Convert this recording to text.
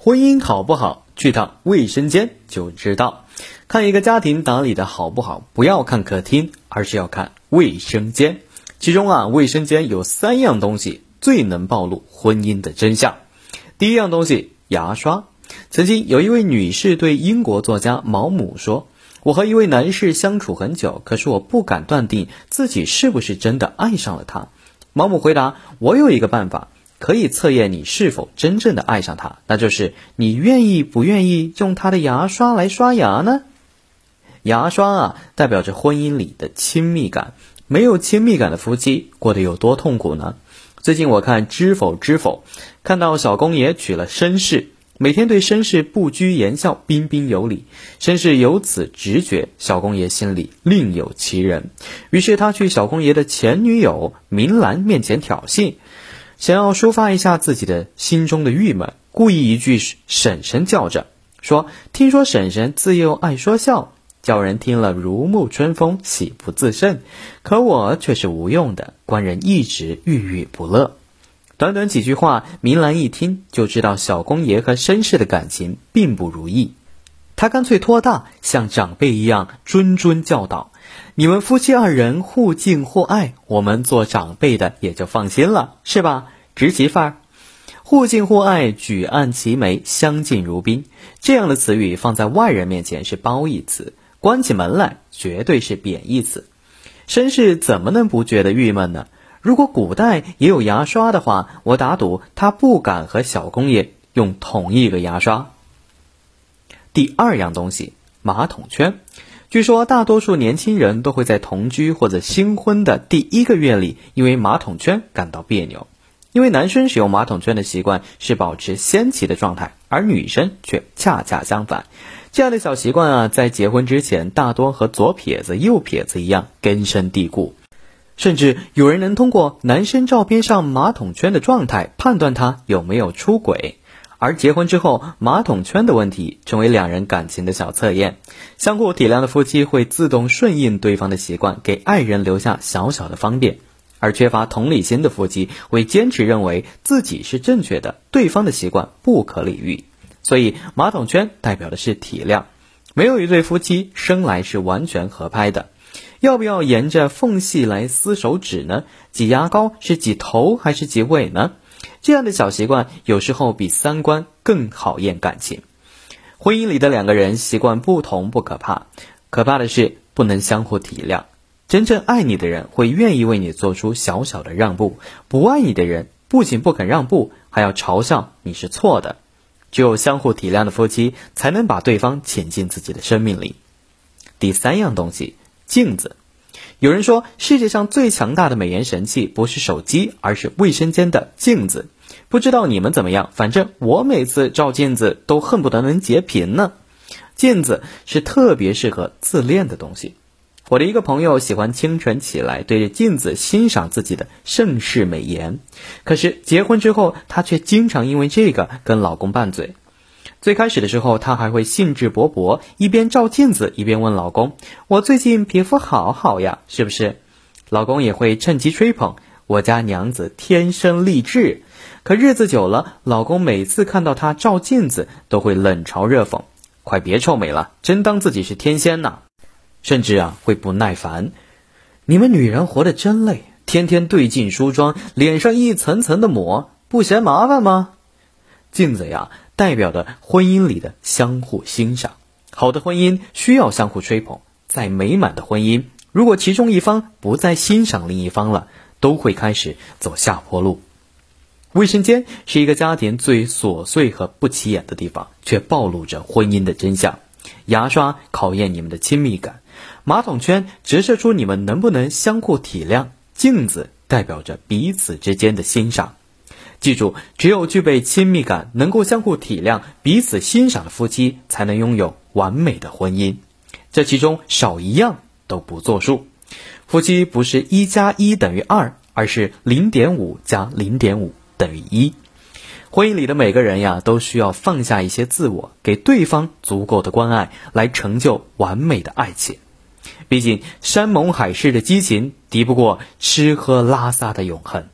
婚姻好不好，去趟卫生间就知道。看一个家庭打理的好不好，不要看客厅，而是要看卫生间。其中啊，卫生间有三样东西最能暴露婚姻的真相。第一样东西，牙刷。曾经有一位女士对英国作家毛姆说：“我和一位男士相处很久，可是我不敢断定自己是不是真的爱上了他。”毛姆回答：“我有一个办法。”可以测验你是否真正的爱上他，那就是你愿意不愿意用他的牙刷来刷牙呢？牙刷啊，代表着婚姻里的亲密感。没有亲密感的夫妻过得有多痛苦呢？最近我看《知否知否》，看到小公爷娶了绅士，每天对绅士不拘言笑，彬彬有礼。绅士由此直觉小公爷心里另有其人，于是他去小公爷的前女友明兰面前挑衅。想要抒发一下自己的心中的郁闷，故意一句“婶婶”叫着，说：“听说婶婶自幼爱说笑，叫人听了如沐春风，喜不自胜。可我却是无用的，官人一直郁郁不乐。”短短几句话，明兰一听就知道小公爷和绅士的感情并不如意，他干脆托大，像长辈一样谆谆教导。你们夫妻二人互敬互爱，我们做长辈的也就放心了，是吧？侄媳妇儿，互敬互爱，举案齐眉，相敬如宾，这样的词语放在外人面前是褒义词，关起门来绝对是贬义词。绅士怎么能不觉得郁闷呢？如果古代也有牙刷的话，我打赌他不敢和小公爷用同一个牙刷。第二样东西，马桶圈。据说大多数年轻人都会在同居或者新婚的第一个月里，因为马桶圈感到别扭。因为男生使用马桶圈的习惯是保持先期的状态，而女生却恰恰相反。这样的小习惯啊，在结婚之前大多和左撇子、右撇子一样根深蒂固，甚至有人能通过男生照片上马桶圈的状态判断他有没有出轨。而结婚之后，马桶圈的问题成为两人感情的小测验。相互体谅的夫妻会自动顺应对方的习惯，给爱人留下小小的方便；而缺乏同理心的夫妻会坚持认为自己是正确的，对方的习惯不可理喻。所以，马桶圈代表的是体谅。没有一对夫妻生来是完全合拍的。要不要沿着缝隙来撕手指呢？挤牙膏是挤头还是挤尾呢？这样的小习惯有时候比三观更考验感情。婚姻里的两个人习惯不同不可怕，可怕的是不能相互体谅。真正爱你的人会愿意为你做出小小的让步，不爱你的人不仅不肯让步，还要嘲笑你是错的。只有相互体谅的夫妻，才能把对方请进自己的生命里。第三样东西，镜子。有人说，世界上最强大的美颜神器不是手机，而是卫生间的镜子。不知道你们怎么样，反正我每次照镜子都恨不得能截屏呢。镜子是特别适合自恋的东西。我的一个朋友喜欢清晨起来对着镜子欣赏自己的盛世美颜，可是结婚之后，她却经常因为这个跟老公拌嘴。最开始的时候，她还会兴致勃勃，一边照镜子一边问老公：“我最近皮肤好好呀，是不是？”老公也会趁机吹捧：“我家娘子天生丽质。”可日子久了，老公每次看到她照镜子，都会冷嘲热讽：“快别臭美了，真当自己是天仙呐！”甚至啊，会不耐烦：“你们女人活得真累，天天对镜梳妆，脸上一层层的抹，不嫌麻烦吗？”镜子呀。代表的婚姻里的相互欣赏，好的婚姻需要相互吹捧。再美满的婚姻，如果其中一方不再欣赏另一方了，都会开始走下坡路。卫生间是一个家庭最琐碎和不起眼的地方，却暴露着婚姻的真相。牙刷考验你们的亲密感，马桶圈折射出你们能不能相互体谅，镜子代表着彼此之间的欣赏。记住，只有具备亲密感、能够相互体谅、彼此欣赏的夫妻，才能拥有完美的婚姻。这其中少一样都不作数。夫妻不是一加一等于二，而是零点五加零点五等于一。婚姻里的每个人呀，都需要放下一些自我，给对方足够的关爱，来成就完美的爱情。毕竟，山盟海誓的激情，敌不过吃喝拉撒的永恒。